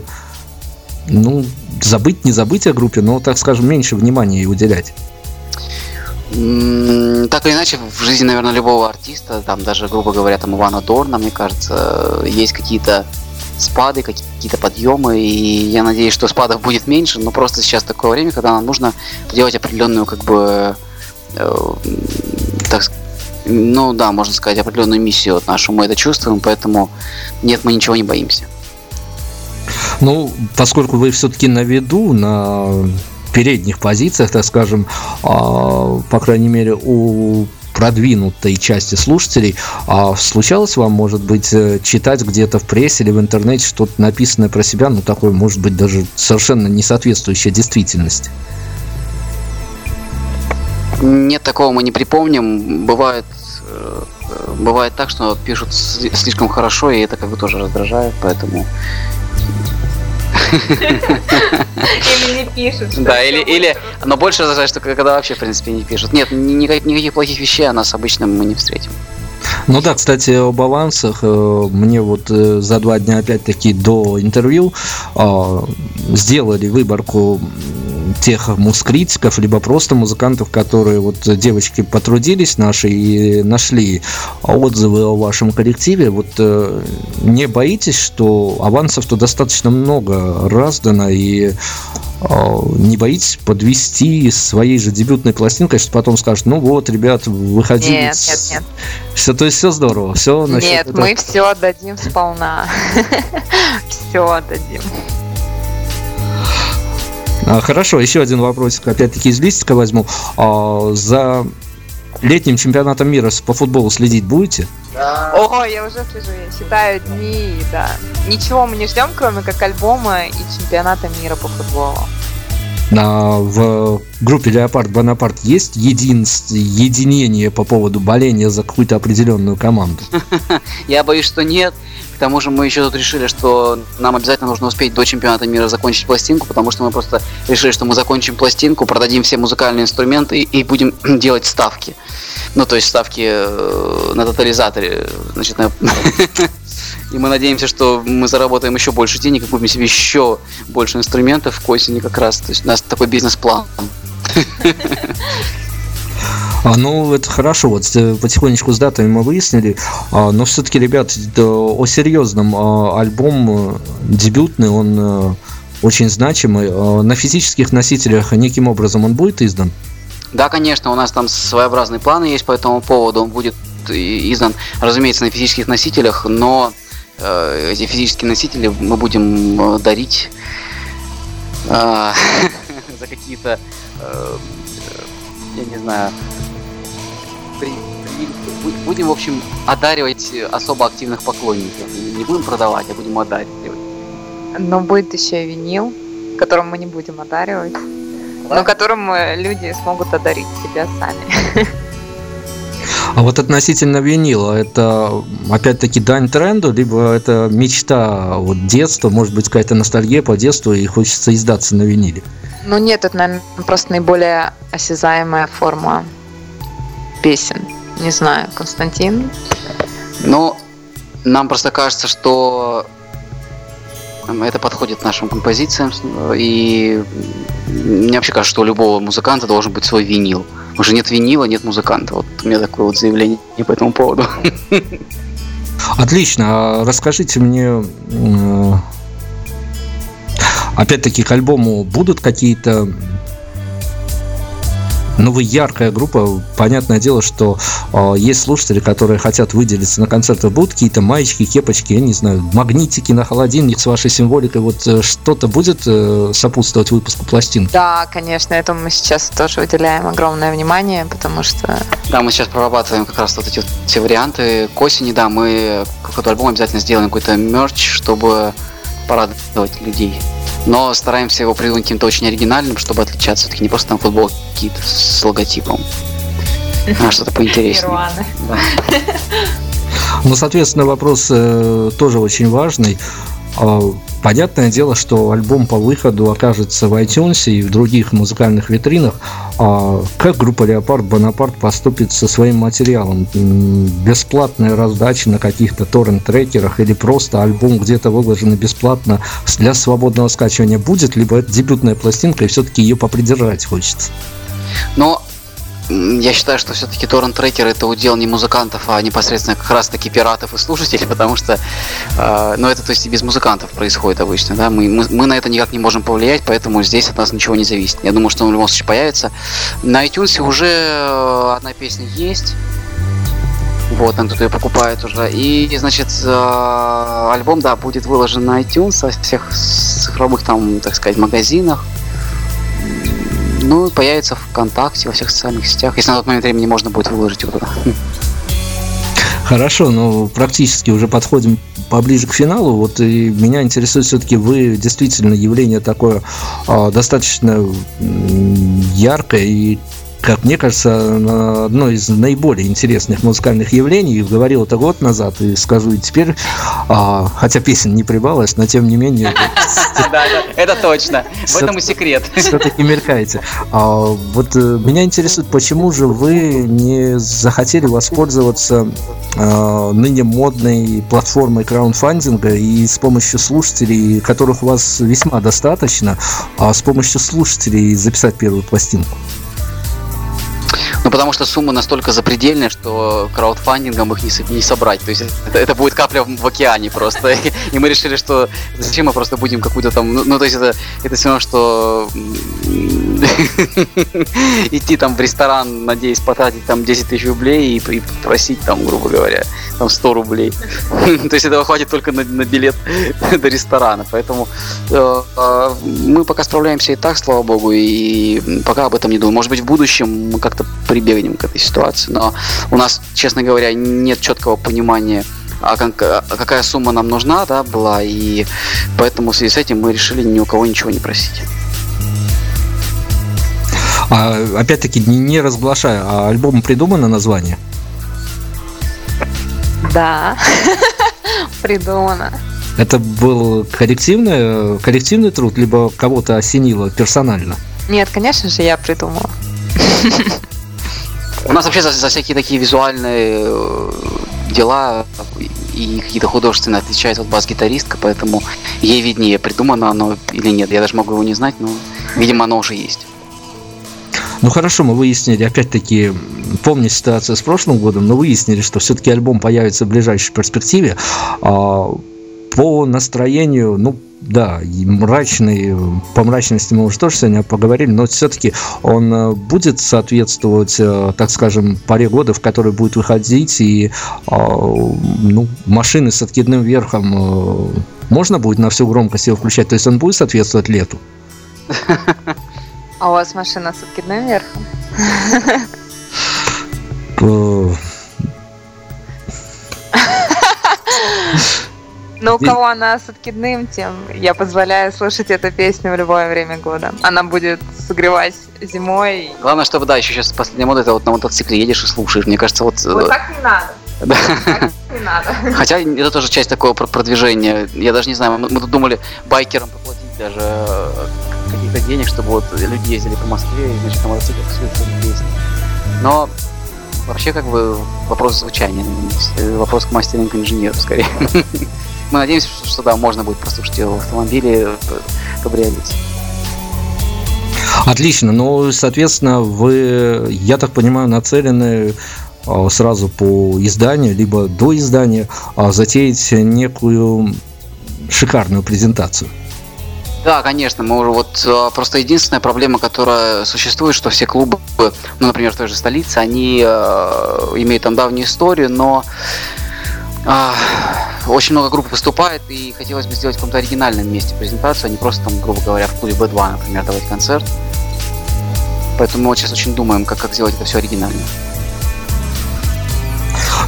ну, забыть, не забыть о группе, но, так скажем, меньше внимания ей уделять. Так или иначе, в жизни, наверное, любого артиста, там даже, грубо говоря, там Ивана Дорна, мне кажется, есть какие-то спады, какие-то подъемы, и я надеюсь, что спадов будет меньше, но просто сейчас такое время, когда нам нужно делать определенную, как бы, э, так с- ну да, можно сказать, определенную миссию вот нашу, мы это чувствуем, поэтому нет, мы ничего не боимся. Ну, поскольку вы все-таки на виду, на передних позициях, так скажем, а, по крайней мере, у продвинутой части слушателей, а случалось вам, может быть, э, читать где-то в прессе или в интернете что-то написанное про себя, ну, такое, может быть, даже совершенно не соответствующее действительности? Нет, такого мы не припомним. Бывает, э, бывает так, что пишут сли- слишком хорошо, и это как бы тоже раздражает, поэтому... Или не пишут. Да, или, или, но больше раздражает, что когда вообще, в принципе, не пишут. Нет, ни- никаких, никаких плохих вещей о нас обычно мы не встретим. Ну да, кстати, об авансах. э, Мне вот э, за два дня, опять-таки, до интервью а, сделали выборку тех мускритиков, либо просто музыкантов, которые вот э, девочки потрудились наши и нашли отзывы о вашем коллективе. Вот э, не боитесь, что авансов-то достаточно много раздано, и а, не боитесь подвести своей же дебютной пластинкой, что потом скажут, ну вот, ребят, выходили Нет, нет, нет. все, то есть все здорово, все Нет, мы все отдадим сполна. <laughs> Все отдадим. А, хорошо, еще один вопросик, опять-таки из листика возьму. А, за летним чемпионатом мира по футболу следить будете? Ого, я уже слежу, я считаю дни, да. Ничего мы не ждем, кроме как альбома и чемпионата мира по футболу. В группе Леопард Бонапарт есть единс- единение по поводу боления за какую-то определенную команду? <laughs> Я боюсь, что нет. К тому же мы еще тут решили, что нам обязательно нужно успеть до чемпионата мира закончить пластинку, потому что мы просто решили, что мы закончим пластинку, продадим все музыкальные инструменты и, и будем <clears throat> делать ставки. Ну, то есть ставки э, на тотализаторе. Значит, на- <laughs> И мы надеемся, что мы заработаем еще больше денег и купим себе еще больше инструментов к осени как раз. То есть у нас такой бизнес-план. А, ну, это хорошо, вот э, потихонечку с датами мы выяснили, А, но все-таки, ребят, да, о серьезном а, альбом э, дебютный, он э, очень значимый. А, На физических носителях неким образом он будет издан? Да, конечно, у нас там своеобразные планы есть по этому поводу. Он будет издан, разумеется, на физических носителях, но эти физические носители мы будем э, дарить э, <laughs> за какие-то, э, я не знаю, при- при- бу- будем, в общем, одаривать особо активных поклонников. Не будем продавать, а будем одаривать. Но будет еще и винил, которым мы не будем одаривать. Но которым э, люди смогут одарить себя сами. <laughs> А вот относительно винила, это опять-таки дань тренду, либо это мечта вот детства, может быть, какая-то ностальгия по детству, и хочется издаться на виниле? Ну нет, это, наверное, просто наиболее осязаемая форма песен. Не знаю, Константин? Ну, нам просто кажется, что это подходит нашим композициям. с- И мне вообще кажется, что у любого музыканта должен быть свой винил. Уже нет винила, нет музыканта. Вот у меня такое вот заявление <laughs> по этому поводу. Отлично, а расскажите мне, э, опять-таки к альбому будут какие-то ну, вы яркая группа. Понятное дело, что э, есть слушатели, которые хотят выделиться на концертах. Будут какие-то маечки, кепочки, я не знаю, магнитики на холодильник с вашей символикой. Вот э, что-то будет э, сопутствовать выпуску пластинки? Да, конечно, этому мы сейчас тоже уделяем огромное внимание, потому что... Да, мы сейчас прорабатываем как раз вот эти вот все варианты. К осени, да, мы какой-то альбом обязательно сделаем какой-то мерч, чтобы порадовать людей. Но стараемся его придумать каким-то очень оригинальным, чтобы отличаться. Все-таки не просто там футболки какие-то с логотипом, а что-то поинтереснее. Ну, соответственно, вопрос э, тоже очень важный. А, Понятное дело, что альбом по выходу окажется в iTunes и в других музыкальных витринах. А как группа Леопард Бонапарт поступит со своим материалом? Бесплатная раздача на каких-то торрент-трекерах или просто альбом где-то выложенный бесплатно для свободного скачивания будет? Либо это дебютная пластинка и все-таки ее попридержать хочется? Но я считаю, что все-таки торрент-трекер это удел не музыкантов, а непосредственно как раз таки пиратов и слушателей, <laughs> потому что, э, ну это то есть и без музыкантов происходит обычно, да, мы, мы, мы на это никак не можем повлиять, поэтому здесь от нас ничего не зависит. Я думаю, что он в любом случае появится. На iTunes уже э, одна песня есть, вот, там кто-то ее покупает уже. И, значит, э, альбом, да, будет выложен на iTunes, во всех цифровых, там, так сказать, магазинах. Ну, появится в ВКонтакте, во всех социальных сетях, если на тот момент времени можно будет выложить его туда. Хорошо, но практически уже подходим поближе к финалу. Вот и меня интересует все-таки вы действительно явление такое а, достаточно яркое и как мне кажется, одно из наиболее интересных музыкальных явлений. Говорил это год назад и скажу и теперь, а, хотя песен не прибавилось, но тем не менее <laughs> Да, это точно. В этом и секрет. все-таки мелькаете. А, вот э, меня интересует, почему же вы не захотели воспользоваться а, ныне модной платформой краундфандинга и с помощью слушателей, которых у вас весьма достаточно, а с помощью слушателей записать первую пластинку? Ну, потому что сумма настолько запредельная, что краудфандингом их не, не собрать. То есть это, это будет капля в, в океане просто. <laughs> И мы решили, что зачем мы просто будем какую-то там... Ну, ну, то есть это, это все равно, что <laughs> идти там в ресторан, надеясь потратить там 10 тысяч рублей и, и просить там, грубо говоря, там 100 рублей. <laughs> То есть этого хватит только на, на билет <laughs> до ресторана. Поэтому э, э, мы пока справляемся и так, слава богу, и пока об этом не думаем. Может быть, в будущем мы как-то прибегнем к этой ситуации, но у нас, честно говоря, нет четкого понимания, а а какая сумма нам нужна, да, была, и поэтому в связи с этим мы решили ни у кого ничего не просить. А, опять-таки, не, не разглашая, а альбому придумано название? Да, <laughs> придумано. Это был коллективный, коллективный труд, либо кого-то осенило персонально? Нет, конечно же, я придумала. У нас вообще за, за всякие такие визуальные э, дела и какие-то художественные отвечает вот бас-гитаристка, поэтому ей виднее, придумано оно или нет. Я даже могу его не знать, но, видимо, оно уже есть. Ну хорошо, мы выяснили, опять-таки, помню ситуацию с прошлым годом, но выяснили, что все-таки альбом появится в ближайшей перспективе. А, по настроению, ну да, мрачный, по мрачности мы уже тоже сегодня поговорили, но все-таки он э, будет соответствовать, э, так скажем, паре года, в которой будет выходить, и а, ну, машины с откидным верхом э, можно будет на всю громкость его включать, то есть он будет соответствовать лету? <laughs> А у вас машина с откидным верхом? Э, Но у И- кого она с откидным, тем я позволяю слушать эту песню в любое время года. Она будет согревать зимой. Главное, чтобы, да, еще сейчас последняя мода, это вот на мотоцикле едешь и слушаешь. Мне кажется, вот... э, Вот так не надо. да. Так не надо. <laughs> Хотя это тоже часть такого про- продвижения. Я даже не знаю, мы, мы тут думали байкерам поплатить даже э, каких-то денег, чтобы вот люди ездили по Москве и, значит, на мотоциклах слушали песни. Но вообще как бы вопрос звучания. Э, вопрос к мастеринг-инженеру скорее. <laughs> Мы надеемся, что, что да, можно будет послушать его в автомобиле, в кабриолете. Отлично. Ну, соответственно, вы, я так понимаю, нацелены а, сразу по изданию, либо до издания, а, затеять некую шикарную презентацию. Да, конечно, мы уже вот э, просто единственная проблема, которая существует, что все клубы, ну, например, в той же столице, они э, имеют там давнюю историю, но э, очень много групп выступает, и хотелось бы сделать в каком-то оригинальном месте презентацию, а не просто там, грубо говоря, в клубе B2, например, давать концерт. Поэтому мы сейчас очень думаем, как, как сделать это все оригинально.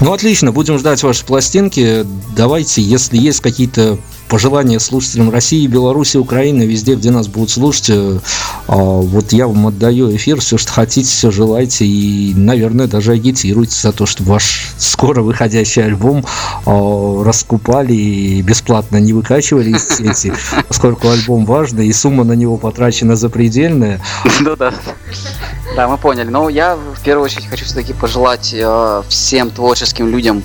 Ну, отлично, будем ждать ваши пластинки. Давайте, если есть какие-то пожелания слушателям России, Беларуси, Украины, везде, где нас будут слушать, э, а, вот я вам отдаю эфир, все, что хотите, все желайте, и, наверное, даже агитируйте за то, чтобы ваш скоро выходящий альбом а, раскупали и бесплатно не выкачивали из сети, <laughs> поскольку альбом важный, и сумма на него потрачена запредельная. <laughs> Ну да. Да, мы поняли. Но я в первую очередь хочу все-таки пожелать э, всем творческим людям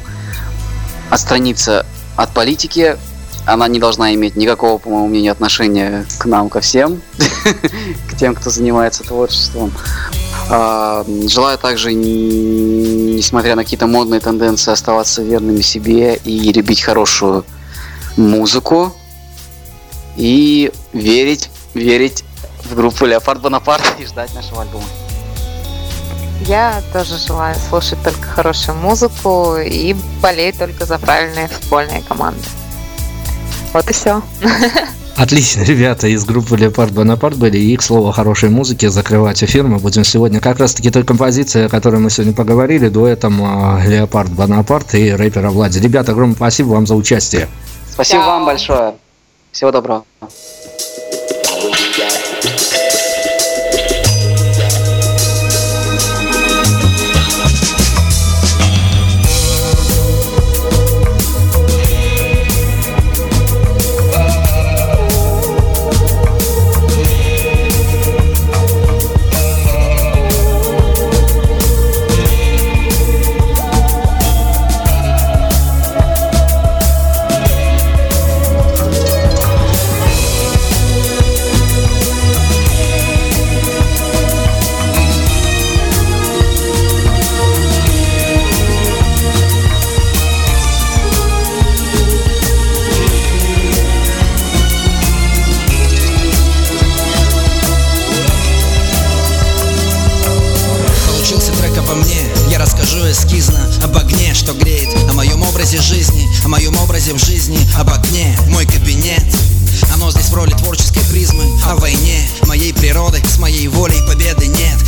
отстраниться от политики. Она не должна иметь никакого, по моему мнению, отношения к нам, ко всем, <laughs> к тем, кто занимается творчеством. А, Желаю также, не- несмотря на какие-то модные тенденции, оставаться верными себе и любить хорошую музыку. И верить, верить в группу Леопард Бонапарт и ждать нашего альбома. Я тоже желаю слушать только хорошую музыку и болеть только за правильные футбольные команды. Вот и все. <laughs> Отлично, ребята из группы Леопард Бонапарт были. И, к слову, о хорошей музыке закрывать эфир мы будем сегодня. Как раз-таки той композиции, о которой мы сегодня поговорили, дуэтом а, Леопард Бонапарт и рэпера Влади. Ребята, огромное спасибо вам за участие. Спасибо Да. вам большое. Всего доброго.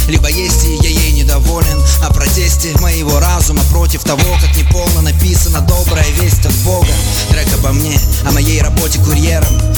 Либо есть и я ей недоволен. О протесте моего разума Против того, как неполно написана Добрая весть от Бога. Трек обо мне, о моей работе курьером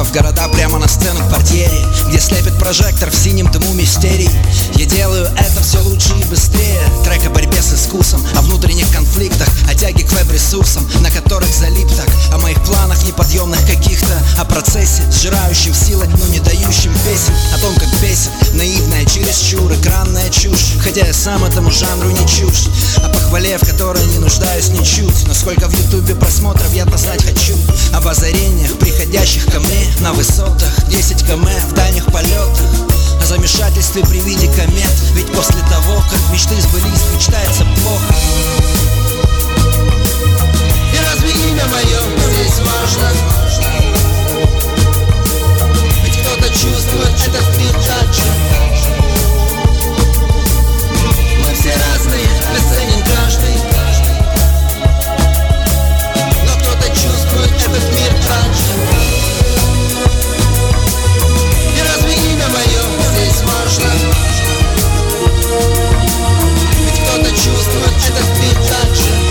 Доставка в города прямо на сцену к портьере Где слепит прожектор в синем дыму мистерий. Я делаю это все лучше и быстрее. Трек о борьбе с искусом, о внутренних конфликтах О тяге к веб-ресурсам, на которых залип так О моих планах неподъемных каких-то О процессе, сжирающем силы, но не дающем песен О том, как бесит наивная чересчур экранная чушь. Хотя я сам этому жанру не чушь О похвале, в которой не нуждаюсь ничуть. Но сколько в ютубе просмотров я-то знать хочу Об озарениях, приходящих ко мне на высотах 10 км в дальних полетах. О замешательстве при виде комет Ведь после того, как мечты сбылись, мечтается плохо. И разве имя мое здесь важно? Ведь кто-то чувствует так же Мы все разные, бесценен каждый. Чувствует этот мир так важно? Ведь кто-то чувствует этот мир так же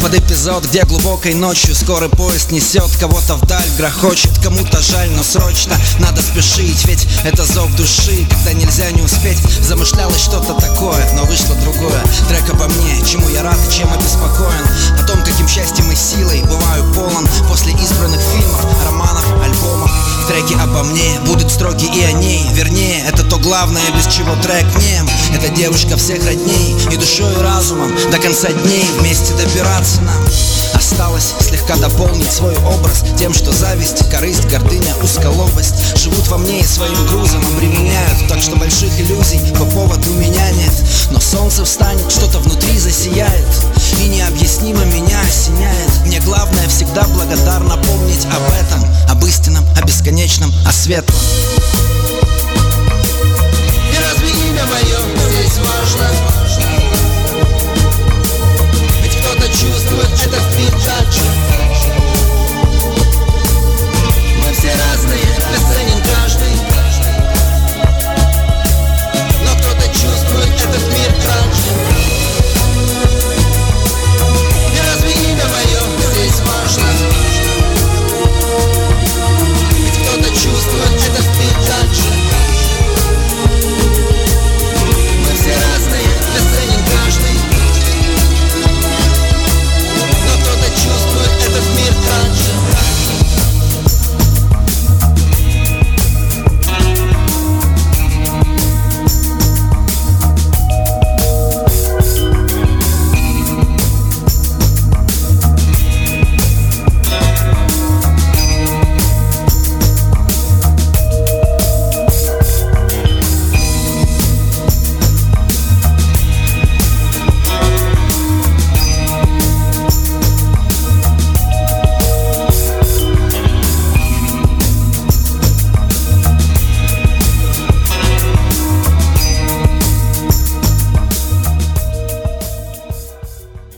под эпизод, где глубокой ночью Скорый поезд несет кого-то вдаль, грохочет Кому-то жаль, но срочно надо спешить Ведь это зов души, когда нельзя не успеть. Замышлялось что-то такое, но вышло другое. Трек обо мне, чему я рад чем обеспокоен О том, каким счастьем и силой бываю полон После избранных фильмов, романов, альбомов Треки обо мне будут строки и о ней. Вернее, это то главное, без чего трек нем Это девушка всех родней И душой и разумом до конца дней. Вместе добираться нам осталось Слегка дополнить свой образ Тем, что зависть, корысть, гордыня, узколобость Живут во мне и своим грузом обременяют Так что больших иллюзий по поводу меня нет. Но солнце встанет, что-то внутри засияет И необъяснимо меня осеняет. Мне главное всегда благодарно помнить об этом Об истинном, о бесконечном, о светлом. И разбери меня мое, здесь важно? почувствует этот винтаж Мы все разные.